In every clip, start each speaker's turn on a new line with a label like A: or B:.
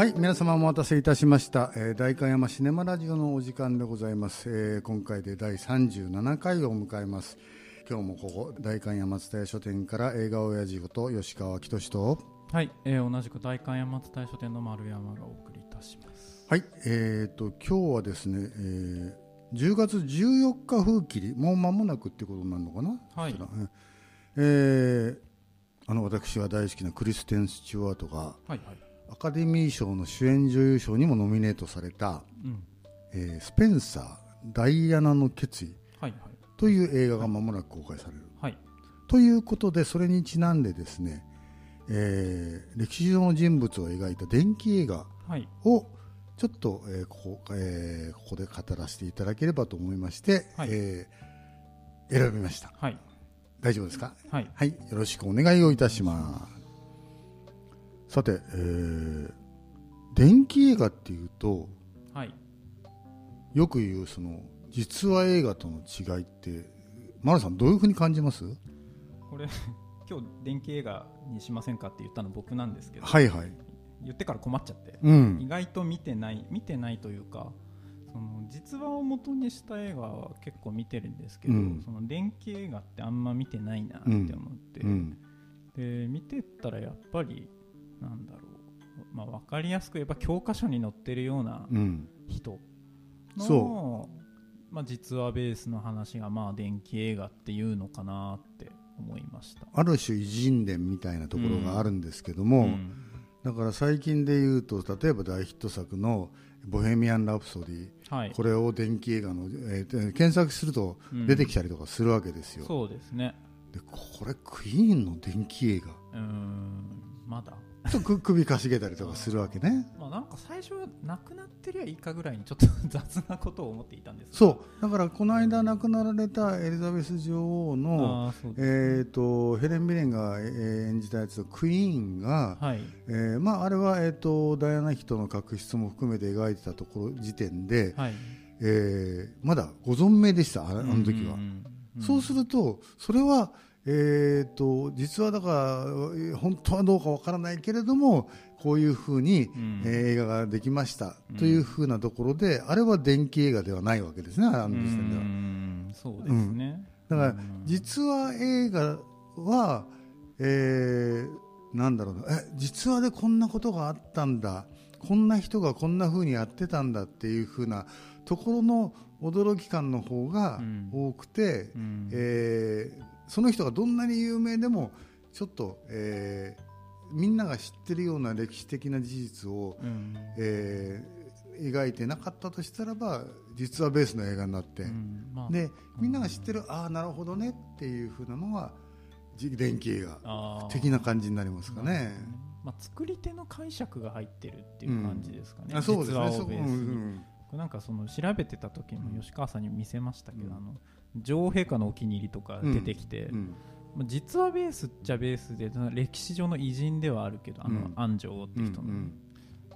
A: はい皆様お待たせいたしました、えー、代官山シネマラジオのお時間でございます、えー今回で第37回を迎えます。今日もここ代官山蔦屋書店から映画親父こと吉川明俊と。
B: はい、えー同じく代官山津大書店の丸山がお送りいたします。
A: はいえー、と今日はですね、えー10月14日風切りもう間もなくってことになるのかな？
B: はい。
A: えーあの私は大好きなクリステン・スチュワートが
B: はいはい。
A: アカデミー賞の主演女優賞にもノミネートされた
B: うん。
A: 「えースペンサーダイアナの決意
B: はいはい。」
A: という映画が間もなく公開される。
B: はい。
A: ということでそれにちなんでですね、えー歴史上の人物を描いた伝記映画
B: はい。
A: をちょっと、えーここえーここで語らせていただければと思いまして、
B: はい
A: えー選びました
B: はい。
A: 大丈夫ですか？
B: はい。
A: はいよろしくお願いをいたしますさて、えー伝記映画っていうと
B: はい。
A: よく言うその実話映画との違いってマルさんどういうふうに感じます？
B: これ、今日電気映画にしませんかって言ったの僕なんですけど、
A: はいはい。
B: 言ってから困っちゃって、
A: うん。
B: 意外と見てない、見てないというか、その実話を元にした映画は結構見てるんですけど、
A: うん。
B: その電気映画ってあんま見てないなって思って、
A: うん。
B: で見てったらやっぱりなんだろう、まあ、分かりやすく言えば教科書に載ってるような
A: うん。
B: 人の、
A: そ
B: まあ、実話ベースの話がまあ電気映画っていうのかなって思いました。
A: ある種偉人伝みたいなところがあるんですけども、
B: うん。
A: だから最近で言うと例えば大ヒット作の「ボヘミアン・ラプソディ」
B: はい。
A: これを電気映画の、えー検索すると
B: うん。
A: 出てきたりとかするわけですよ、
B: そうですね。
A: でこれクイーンの電気映画。
B: うーん。まだ？
A: とく首かしげたりとかするわけね。
B: まあなんか最初は亡くなってりゃいいかぐらいにちょっと雑なことを思っていたんです
A: そう。だからこの間亡くなられたエリザベス女王の、えー、とヘレン・ミレンが、えー演じたやつクイーンが、
B: はい。
A: えーまあ、あれは、えー、とダイアナ妃との確執も含めて描いてたところ時点で、
B: はい。
A: えーまだご存命でしたああの時は、
B: んんん。
A: そうするとそれは、えー、と実はだからえー本当はどうかわからないけれどもこういうふうに、
B: ん。
A: えー映画ができました
B: うん
A: というふうなところで、あれは電気映画ではないわけですねあの時点では。
B: うん。そうですね、
A: だから
B: うん。
A: 実は映画は、えーなんだろうな。え実話でこんなことがあったんだ。こんな人がこんな風にやってたんだ。っていう風なところの驚き感の方が
B: うん。
A: 多くて、
B: うん。
A: えーその人がどんなに有名でもちょっと、えーみんなが知ってるような歴史的な事実を、
B: うん。
A: えー描いてなかったとしたらば実話ベースの映画になって。
B: うんまあ。
A: でみんなが知ってる、ああなるほどねっていうふうなのがじ電気映画。的な感じになりますかね。
B: まあ、作り手の解釈が入ってるっていう感じですかね、
A: あそうですね。
B: なんかその調べてた時も吉川さんに見せましたけど、
A: うん。
B: あの女王陛下のお気に入りとか出てきて、
A: うん。
B: まあ実話ベースっちゃベースで歴史上の偉人ではあるけどあの、
A: うん。
B: 安城って人の、
A: うん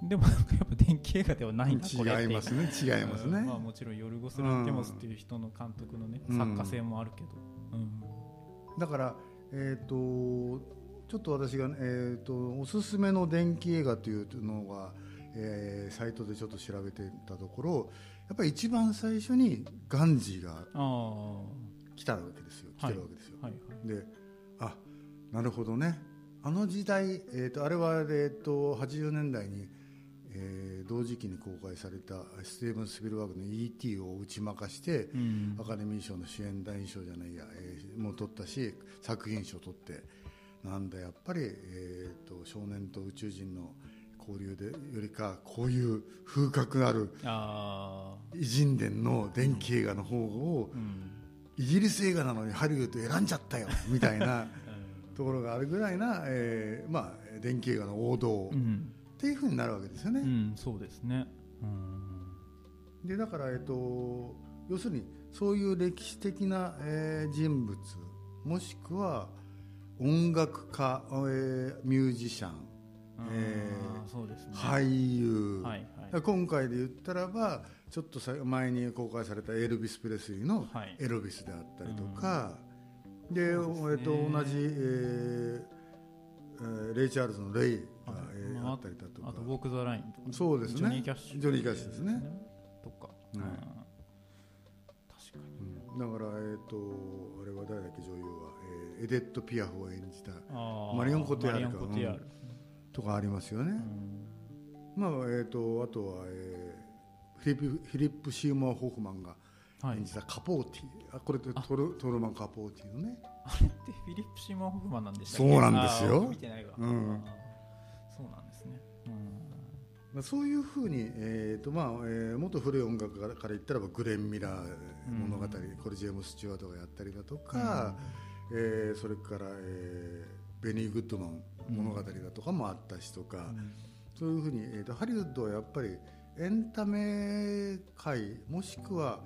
B: でもやっぱ電気映画ではないなこれって
A: 違いますね違いますね。
B: うん。まあ、もちろんヨルゴス・ランテモスっていう人の監督のね、
A: うん。
B: 作家性もあるけど、うん。
A: だから、えー、とちょっと私が、えー、とおすすめの電気映画というのが、えーサイトでちょっと調べてたところやっぱり一番最初にガンジーが来たわけですよ。来てるわけですよ。
B: いはい。
A: であなるほどね。あの時代、えー、とあれは、えー、と80年代に、えー同時期に公開されたスティーブン・スピルバーグの E.T. を打ち負かして、
B: うん。
A: アカデミー賞の主演男優賞じゃないや、えーもう取ったし作品賞取ってなんだやっぱり、えー、と少年と宇宙人の交流でよりかこういう風格ある偉人伝の電気映画の方を
B: うん。
A: イギリス映画なのにハリウッド選んじゃったよみたいな ところがあるぐらいな、えーまあ、電気映画の王道っ
B: うん、
A: ていうふうになるわけですよね。
B: うん、そうですね。うん。
A: でだから、えっと、要するにそういう歴史的な、えー人物もしくは音楽家、えーミュージシャン、え
B: あーね。
A: 俳優、
B: はいはい。
A: 今回で言ったらばちょっとさ前に公開されたエルビス・プレスリーの
B: はい。
A: エルビスであったりとか、で
B: そうですね。
A: えっと同じ、えーえーレイ・チャールズのレイが、
B: はい
A: えー
B: まあ
A: あったりだとか。
B: あと、ウォーク・ザ・ライン。とか、
A: そうですね。
B: ジョニー・キャッシュ。
A: ジョニーキャッシュですね。
B: とか。
A: はい。
B: うん。確かに。
A: うん。だから、えー、とあれは誰だっけ女優は、えーエデット・ピアフを演じた。マリオンコティアールか。
B: マリオンコティアール
A: とかありますよね、
B: うん
A: まあえー、とあとは、えーフィリップ・フィリップシーモア・ホフマンが
B: はい。
A: 演じたカポーティ、あこれトルトルマン・カポーティのね。
B: あれってフィリップ・シーモン・ホフマンなんでしたっけ？
A: そうなんですよ。
B: 見てないわ、
A: うん。
B: そうなんですね、うん。
A: まあ、そういうふうに、えーとまあえーもっと古い音楽からから言ったらばグレン・ミラー物語、
B: うん。
A: これジェームス・スチュワートがやったりだとか、えーそれから、えーベニー・グッドマン物語だとかもあったしとか、
B: うん。
A: そういうふうに、えー、とハリウッドはやっぱりエンタメ界もしくは、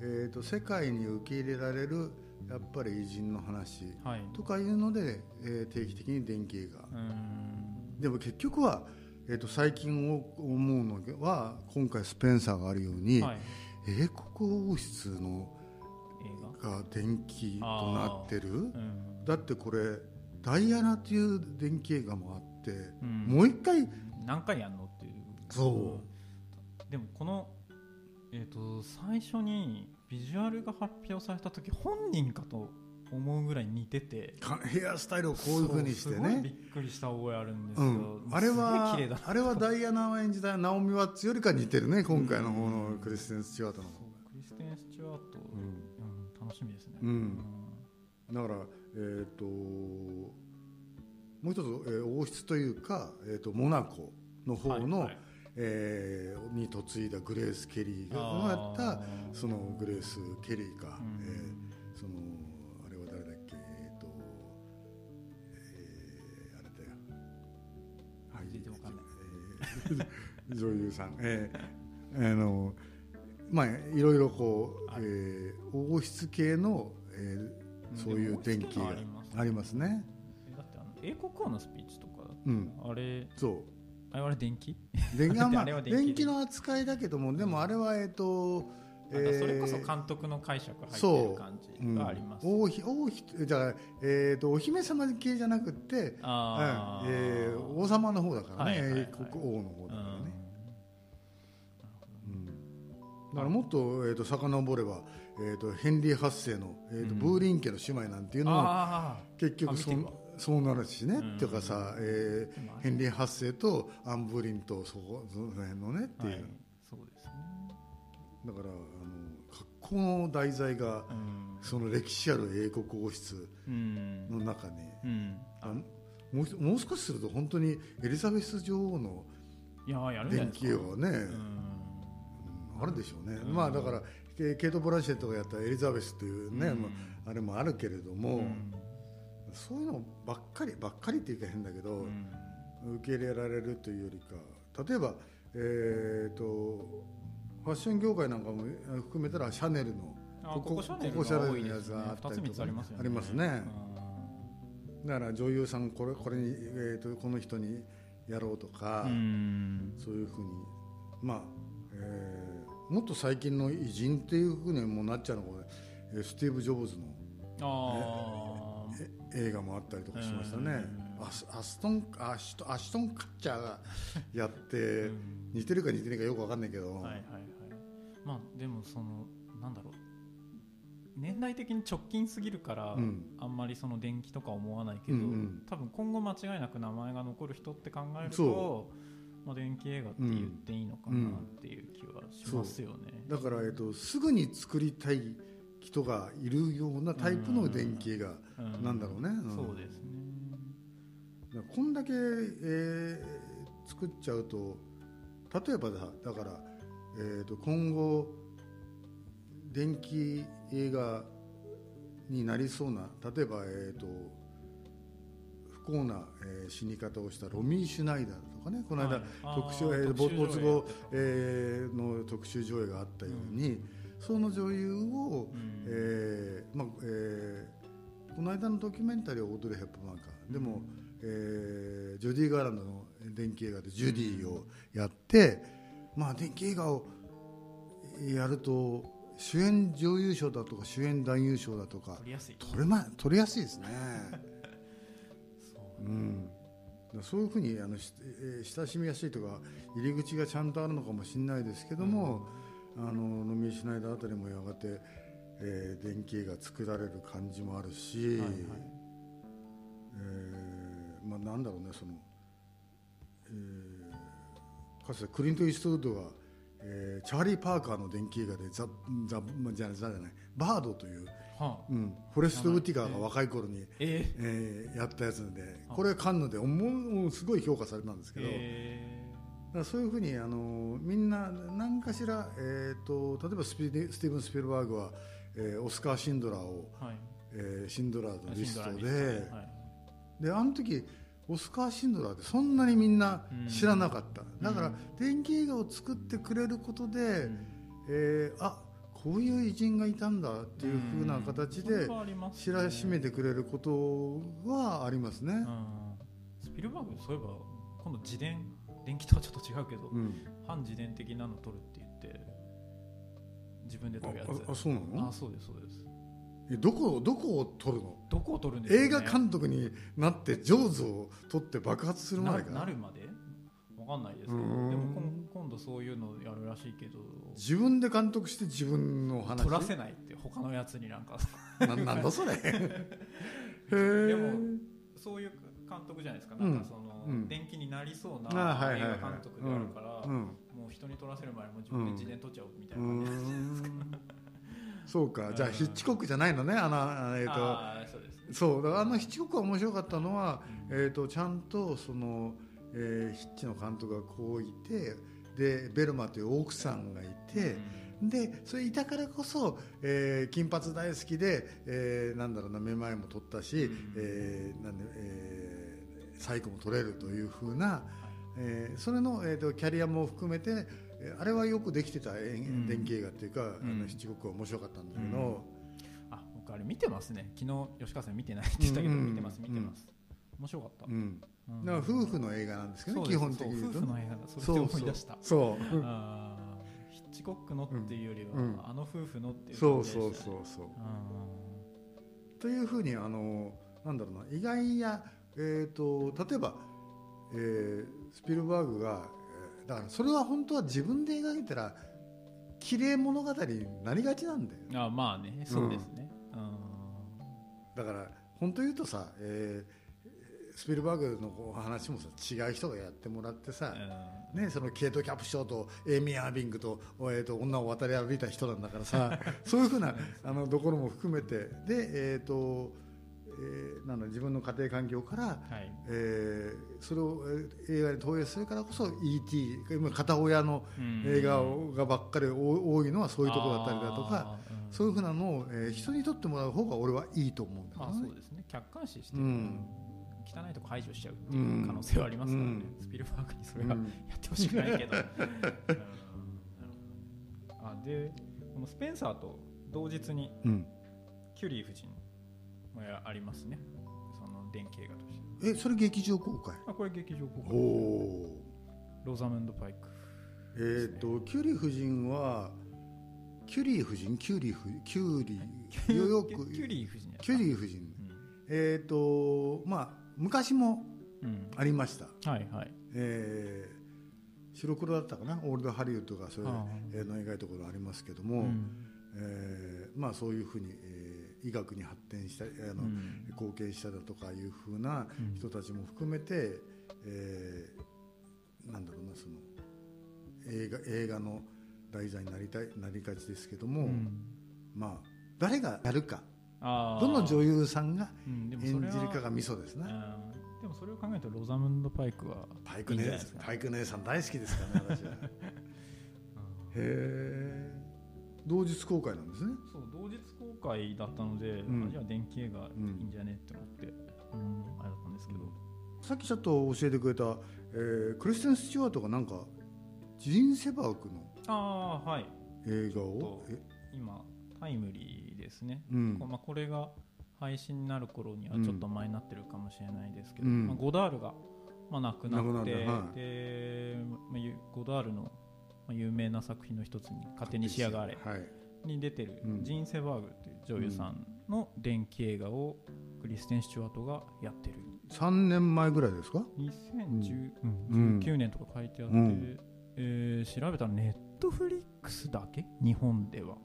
A: えー、と世界に受け入れられるやっぱり偉人の話
B: はい。
A: とかいうので、えー定期的に電気映画、
B: うん。
A: でも結局は、えー、と最近思うのは今回スペンサーがあるように、
B: はい。
A: 英国王室の
B: 映画？
A: が電気となってる。
B: うん。
A: だってこれダイアナという電気映画もあって、
B: うん。
A: もう一回
B: 何回やんのっていう。
A: そ
B: でもこのえっ、と最初にビジュアルが発表された時本人かと思うぐらい似てて。
A: かヘアスタイルをこういうふうにして
B: そうすごいび
A: ね
B: っくりした覚えあるんですよ、
A: うん、あれはあれはダイアナを演じたナオミ・ワッツよりか似てるね今回の方のクリステン・スチュワートの。
B: うクリステン・スチュワート、
A: うん。
B: うん楽しみですね、
A: うん。だからえっ、ともう一つ、えー王室というか、えー、とモナコの方の、
B: はいはい。
A: えーに嫁いだグレース・ケリーがやったそのグレース・ケリーか、
B: うん。
A: えーそのあれは誰だっけ？えっ、と、えーあれだよ。はい
B: 全然わかんない
A: えー女優さん。えーあのまあいろいろこう、
B: はい。
A: えー王室系の、えーそういう電気が
B: あります
A: ね。
B: えだってあの英国王のスピーチとか
A: うん。
B: あれ
A: そう。
B: あれ電気？
A: 電気あま あ
B: 電気
A: の扱いだけどもでもあれはえっ、と
B: なんかそれこそ
A: えー
B: 監督の解釈入ってる感じがあります、
A: うん、王妃王妃じゃあ、えー、とお姫様系じゃなくて、うんえー王様の方だからね、
B: はいはいはい。
A: 英国王の方だからだからもっと,、えー、と遡れば、えー、とヘンリー8世の、えーと
B: うん。
A: ブーリン家の姉妹なんていうのも
B: あ
A: 結局そそうなるしね、
B: うん。
A: っていうかさ、えーヘンリー8世とアン・ブーリンとそこその辺のねっていう、
B: あはい。そうですね。
A: だからあの格好の題材が
B: うん。
A: その歴史ある英国王室
B: うん。
A: の中に、もうひもう少しすると本当にエリザベス女王の電気をね、あるでしょうね、
B: うん。
A: まあだからケケイト・ブランシェットがやったエリザベスというね、
B: うん。
A: まあ、あれもあるけれども、
B: うん。
A: そういうのばっかりばっかりっていうか変だけど、
B: うん。
A: 受け入れられるというよりか例えば、えー、とファッション業界なんかも含めたらシャネルの
B: あ
A: ここ
B: ここシャネル
A: のやつがあったりとか。
B: 2つ3つありますよね。
A: ありますね。だから女優さんこれこれに、えー、とこの人にやろうとか、
B: うん。
A: そういうふうにまあ、えーもっと最近の偉人っていうふうにもうなっちゃうのが、えースティー。ブ・ジョブズの映画もあったりとかしましたね。
B: うん。
A: アスアストンアシトアシュトン・カッチャーがやって
B: ーうん。
A: 似てるか似てないかよくわかんないけど、
B: はいはいはい。まあでもそのなんだろう。年代的に直近すぎるから、
A: うん。
B: あんまりその電気とか思わないけど、
A: うんうん。
B: 多分今後間違いなく名前が残る人って考えると
A: そ
B: まあ、電気映画って言っていいのかなっていう気はしますよね、
A: だから、えっと、すぐに作りたい人がいるようなタイプの電気映画、
B: うん
A: なんだろうね。うん。
B: そうですね。
A: こんだけ、えー作っちゃうと例えばだだから、えー、と今後電気映画になりそうな例えば、えー、と不幸な、えー死に方をしたロミー・シュナイダーとかねこの間、
B: はい。
A: 特集えー没後えーの特集上映があったように、その女優を、
B: うん。
A: えーまあえーこの間のドキュメンタリーはオードリー・ヘップマンか。でも、えージョディ・ガーランドの電気映画でジュディをやって、まあ、電気映画をやると主演女優賞だとか主演男優賞だとか
B: 取りやすい。
A: 取れ,、ま、取りやすいですね。
B: そう
A: うん。そういうふうにあの、親しみやすいとか入り口がちゃんとあるのかもしれないですけども、あの飲みシナイダーあたりもやがて、えー電気映画作られる感じもあるし、
B: はいはい。
A: えーまあ、なんだろうねその、えーかつてクリント・イーストウッドが、えーチャーリー・パーカーの電気映画でザザじゃないザじゃないバードという、
B: はあ
A: うん、フォレスト・ウッディガーが若い頃に、
B: え
A: え。ーやったやつで
B: あ
A: これカンヌでもうすごい評価されたんです
B: ー、
A: けど、
B: え。
A: だからそういうふうにあのみんな何かしら、えー、と例えばスピスティーブン・スピルバーグは、えーオスカー・シンドラーを、
B: ーはい。
A: えーシンドラーのリストで
B: はい。
A: であの時オスカー・シンドラーってそんなにみんな知らなかった、だから
B: うん。
A: 電気映画を作ってくれることで、
B: うん。
A: えーあこういう偉人がいたんだっていうふうな形で知らしめてくれることはありますね。
B: うん。スピルバーグそういえば今度自伝電気とはちょっと違うけど、
A: うん。
B: 反自伝的なの撮るって言って自分で撮るや
A: ああそうなの？
B: あそうですそうです。
A: えどこどこを撮るの？
B: どこを撮るんですか、ね、
A: 映画監督になってジョーズを撮って爆発する前
B: な？
A: か
B: なるまで？わかんないですけどでも今今度そういうのやるらしいけど
A: 自分で監督して自分の話？
B: 撮らせないって他のやつになんか。
A: ななんだそれ。へえ
B: でもそういう監督じゃないですか、なんかその、
A: うん。
B: 電気になりそうな映画監督であるから、
A: うん。
B: もう人に撮らせる前にもう自分で自伝撮っちゃおうみたいうな
A: ー
B: 感じで、
A: ん。そうか。じゃあ
B: うん。
A: ヒッチコックじゃないのねあのあえっ、と。
B: ああそうです。ね
A: そう。だからあのヒッチコックが面白かったのは、
B: うん。
A: えー、とちゃんとその、えーヒッチの監督がこういてでベルマという奥さんがいて、でそれいたからこそ、えー金髪大好きで、えーなんだろうなめまいも取ったし、
B: うん。
A: えーなんでえーサイクも取れるというふうな、えーそれの、えー、とキャリアも含めてえーあれはよくできてた電気映画っていうか、あ
B: うん。
A: の七国は面白かったんだけど、
B: うん。あ僕あれ見てますね。昨日吉川さん見てないって言ったけど、
A: うん。
B: 見てます見てます、面白かった、
A: うん
B: うん
A: だから夫婦の映画なんですけどね、基本的に
B: 夫婦の映画だそれで思い出した。
A: そう
B: ヒッチコックのっていうよりは、
A: うん。
B: あの夫婦のっていう
A: そうそうそうそう。
B: う
A: というふうにあのなんだろうな意外や、えー、と例えば、えースピルバーグがえーだからそれは本当は自分で描いたら綺麗物語になりがちなんだよ
B: んあまあね。そうですね、うん。
A: だから本当言うとさ、えースピルバーグの話もさ違う人がやってもらってさ、ね、そのケイト・キャプショーとエイミー・アービングと,、えー、と女を渡り歩いた人なんだからさ そういうふうなあのところも含めてで、えーとえーなんだ自分の家庭環境から、
B: はい。
A: えーそれをえー映画に投影するからこそ E.T. 今片親の
B: うん。
A: 映画をがばっかり多多いのはそういうところだったりだとかそういうふうなのを、えー人にとってもらう方が俺はいいと思うんだよね。
B: まあそうですね。客観視して、
A: うん
B: 汚いとこ排除しちゃうっていう可能性はありますからね、
A: うん。
B: スピルバーグにそれは、
A: うん。
B: やってほしくないけど、あでこのスペンサーと同日に
A: うん。
B: キュリー夫人もやありますね。その電気映画として。
A: えそれ劇場公開？
B: あこれ劇場公
A: お
B: 開。
A: お
B: ローザムンド・パイク
A: えっ、とキュリー夫人はキュリー夫人？キュリー夫キュリー？よく
B: キュリー夫人や
A: キュリー夫人。えっ、とまあ昔も
B: うん、うん
A: ありました。
B: はいはい。
A: えー白黒だったかな？オールドハリウッドがそれの描いたところありますけど
B: う
A: も、
B: ん。
A: えーまあ、そういうふうに、えー医学に発展したあの、
B: うん。
A: 貢献しただとかいうふうな
B: うん。
A: 人たちも含めて、えーなんだろうなその映画映画の題材になりたいなりがちですけども、
B: うん。
A: まあ誰がやるかどの女優さんが演じるかがミソですね。
B: うん。でもそれを考えるとローザムンド・パイクは
A: パイク姉パイク姉さん大好きですからね私は。へえ同日公開なんですね。
B: そう同日公開だったので、
A: ん。
B: あじゃあ電気映画いいんじゃねって思って、うんあれだったんですけど、
A: さっきちょっと教えてくれた、えークリステン・スチュワートがなんかジーン・セバークの
B: ああはい。
A: 映画
B: と
A: をえ
B: 今タイムリーですね、
A: うん。
B: こまあ、これが配信になる頃にはちょっと前になってるかもしれないですけど、
A: うん。
B: まあ、ゴダールが、まあ、亡くなって
A: はい。
B: で、まあ、ゆゴダールのまあ有名な作品の一つに「勝手に仕上がれ
A: はい」
B: に出てる
A: うん。
B: ジーン・セバーグという女優さんの電気映画をクリステン・スチュワートがやってる。
A: 3年前ぐらいですか
B: ？2019、
A: うん。
B: 年とか書いてあって、
A: うん。
B: えー調べたらネットフリックスだけ？日本では。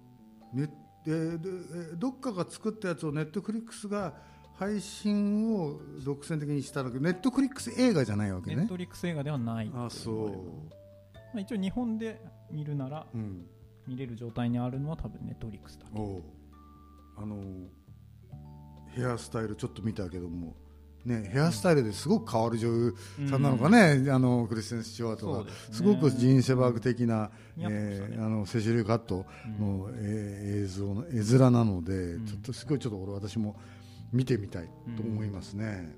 A: ねででえどっかが作ったやつをネットフリックスが配信を独占的にしたのけどネットフリックス映画じゃないわけね。
B: ネットフリックス映画ではない。
A: あそ
B: まあ、一応日本で見るなら
A: ううん。
B: 見れる状態にあるのは多分ネットフリックスだ
A: あのヘアスタイルちょっと見たけどもねヘアスタイルですごく変わる女優さんなのかね、あのクリステン・スチュワートが。
B: ね。
A: すごくジーン・セバーグ的な、えーあのセシル・カット
B: うん。
A: の、えー映像の絵面なので、
B: ん。
A: ちょっとすごいちょっと俺私も見てみたいと思いますね、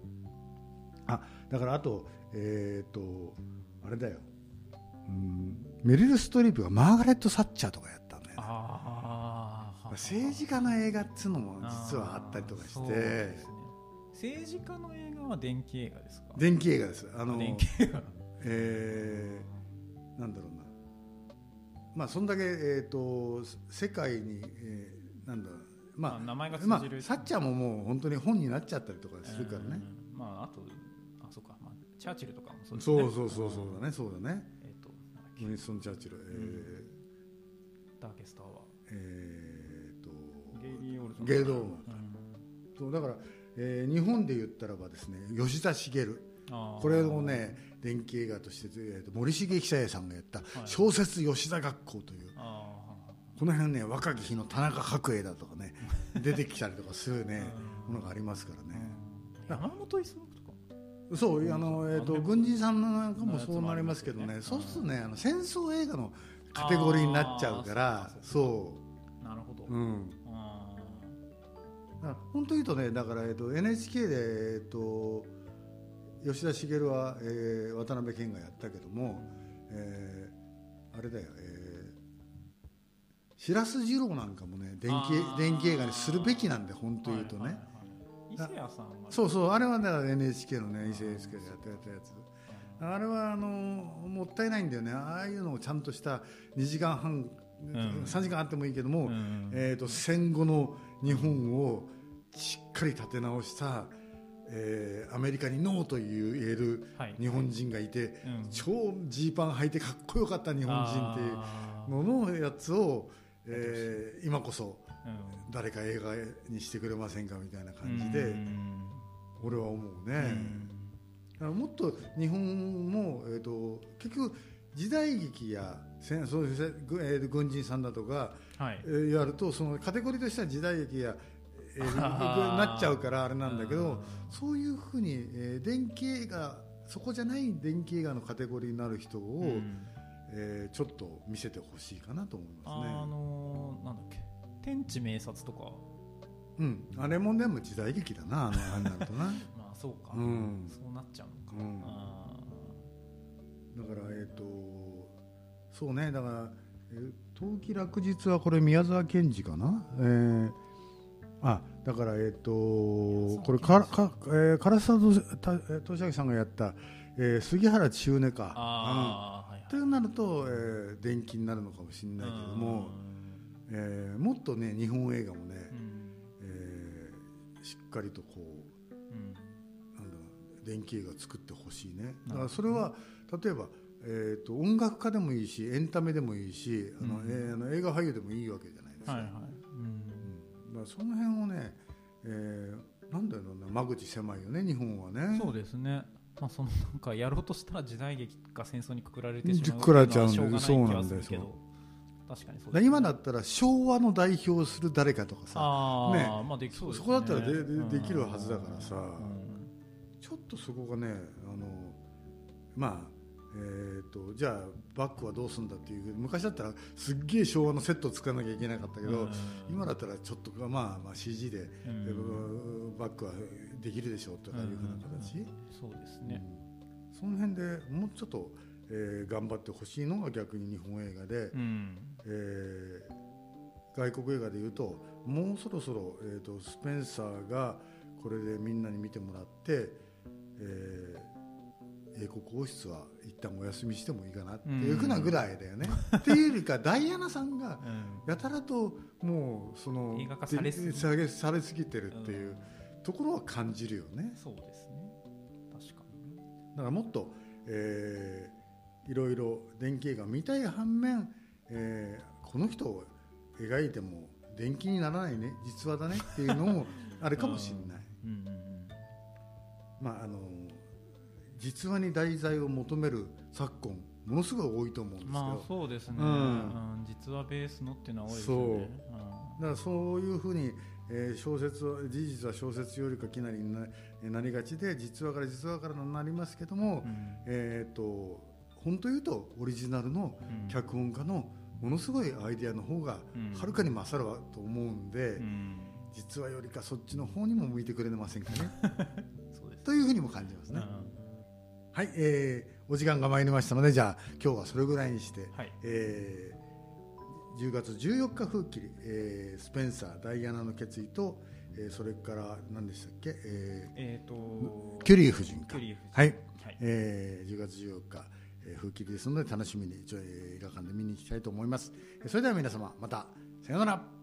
A: あだからあとえっ、とあれだよ、うん、メリル・ストリープがマーガレット・サッチャーとかやったんだよね。政治家の映画っつうのも実はあったりとかして
B: 政治家の映画は電気映画ですか？
A: 電気映画です。あの
B: 電気映画
A: えーなんだろうな。まあそんだけ、えー、と世界に、えーなんだろうまあ
B: まあ名前が通
A: まあ
B: じる、
A: サッチャーももう本当に本になっちゃったりとかするからね、
B: うん。まああとあそうか、まあ、チャーチルとかもそうですね。
A: そうそうそうそうだね。そうだね。
B: えっ、となんだっけ。
A: ウィンストン・チャーチル。え
B: ダーケスターは
A: ーえーと
B: ゲイリー・オールド
A: ゲイリーオールド
B: うん
A: そうだから、えー日本で言ったらばですね吉田茂。これをね電気映画として、えーと森重久彌さんがやった
B: い。
A: 小説吉田学校という
B: あ
A: この辺ね若き日の田中角栄だとかね出てきたりとかするね ものがありますから
B: ー
A: ね
B: 山本五十六とか？
A: そうあの、えー、と軍人さんなんかもそうなりますけどね。
B: ね。
A: そうするとねあの戦争映画のカテゴリーになっちゃうからそ
B: なるほど、
A: ううん本当言うとねだから、えー、と NHK で、えー、と吉田茂は、えー渡辺謙がやったけども、えーあれだよ、えー、白洲二郎なんかもね電気電気映画にするべきなんで本
B: ー
A: 当言うとね、
B: はいはいはい。伊勢谷さんは。
A: そうそうあれはだから NHK のね伊勢でやってやったやつ。あれはあのもったいないんだよね。ああいうのをちゃんとした2時間半、
B: ん。
A: 3時間あってもいいけども、
B: うん
A: えー、と戦後の日本をしっかり立て直した、えーアメリカにノーと言える
B: はい。
A: 日本人がいて、
B: うん。
A: 超ジーパン履いてかっこよかった日本人っていうののやつを、えー今こそ
B: うん。
A: 誰か映画にしてくれませんかみたいな感じで、
B: うん。
A: 俺は思う
B: う
A: ね。
B: ん。
A: だからもっと日本も、えー、と結局時代劇や戦そういうぐえー軍人さんだとか、
B: はい。
A: えーやるとそのカテゴリーとしては時代劇や、えー
B: あー
A: なっちゃうからあれなんだけ
B: うん。
A: どそういうふうに、えー電気映画そこじゃない電気映画のカテゴリーになる人を、
B: うん。
A: えーちょっと見せてほしいかなと思います
B: あ
A: ね。
B: のーなんだっけ。天地明察とか。
A: うん、あれもでも時代劇だなあのあれになるとな。
B: まあそうか、
A: うん。
B: そうなっちゃうのか、
A: うん。
B: あ
A: だからえっ、とそうね。だからえー冬季落日はこれ宮沢賢治かな、えーあだからえっ、とこれかか、えー、唐沢俊明さんがやった、えー杉原千畝か。
B: あー、はい
A: うん、となると、えー電気になるのかもしれないけども、えーもっとね日本映画もね、
B: うん。
A: えーしっかりとこう
B: うん。
A: なんだ電気映画作ってほしいね。だからそれは例えば、えー、と音楽家でもいいしエンタメでもいいしあの、
B: うん。
A: えーあの映画俳優でもいいわけじゃないですか,、
B: はいはい、うん。
A: その辺をね、えーなんだろうな間口狭いよね日本はね。
B: そうですね。まあそのなんかやろうとしたら時代劇が戦争にくくられてしまう
A: くくられちゃうんだ
B: っていうない気がするけ
A: そう
B: ど確かにそう
A: だから今だったら昭和の代表する誰かとかさね。
B: まあできそうですね。
A: そこだったらでで
B: うん。
A: できるはずだからさ。
B: うん。
A: ちょっとそこがねあのまあえー、とじゃあバックはどうするんだっていう昔だったらすっげえ昭和のセットを作らなきゃいけなかったけど、
B: うん。
A: 今だったらちょっとまあまあ CG で、バックはできるでしょうとかいうふうな形、
B: そうですね、
A: その辺でもうちょっと、えー頑張ってほしいのが逆に日本映画で、
B: うん。
A: えー外国映画でいうともうそろそろ、えー、とスペンサーがこれでみんなに見てもらって、えー英国王室は一旦お休みしてもいいかなっていうふうなぐらいだよね。っていうよりかダイアナさんが
B: うん。
A: やたらともうその
B: 映画化されすぎ
A: されされすぎてるっていうところは感じるよね。
B: そうですね。
A: だからもっと、えーいろいろ電気映画見たい反面、えーこの人を描いても電気にならないね。実話だねっていうのもあるかもしれない、
B: うんうんうん
A: まああの実話に題材を求める昨今ものすごい多いと思うんですけど、
B: まあそうですね、
A: うん。
B: うん実はベースのっていうのは多いですよね。
A: だからそういうふうに、えー小説は事実は小説よりかきなりにななりがちで実話から実話からなりますけども、
B: うん。
A: えー、と本当言うとオリジナルの
B: うん。
A: 脚本家のものすごいアイデアの方が
B: うん。
A: はるかに勝るわと思うんで、
B: うん。
A: 実話よりかそっちの方にも向いてくれませんかね。というふうにも感じますね。
B: うん
A: はい、えーお時間が参りましたのでじゃあ今日はそれぐらいにして、
B: はい。
A: えー10月14日風切り、えースペンサーダイアナの決意と、えーそれから何でしたっけ、え
B: えっ、と
A: ーキュリー夫人か。
B: キュリー夫人。
A: はい、
B: はい。
A: えー10月14日、えー風切りですので楽しみに、えー映画館で見に行きたいと思います。えーそれでは皆様またさようなら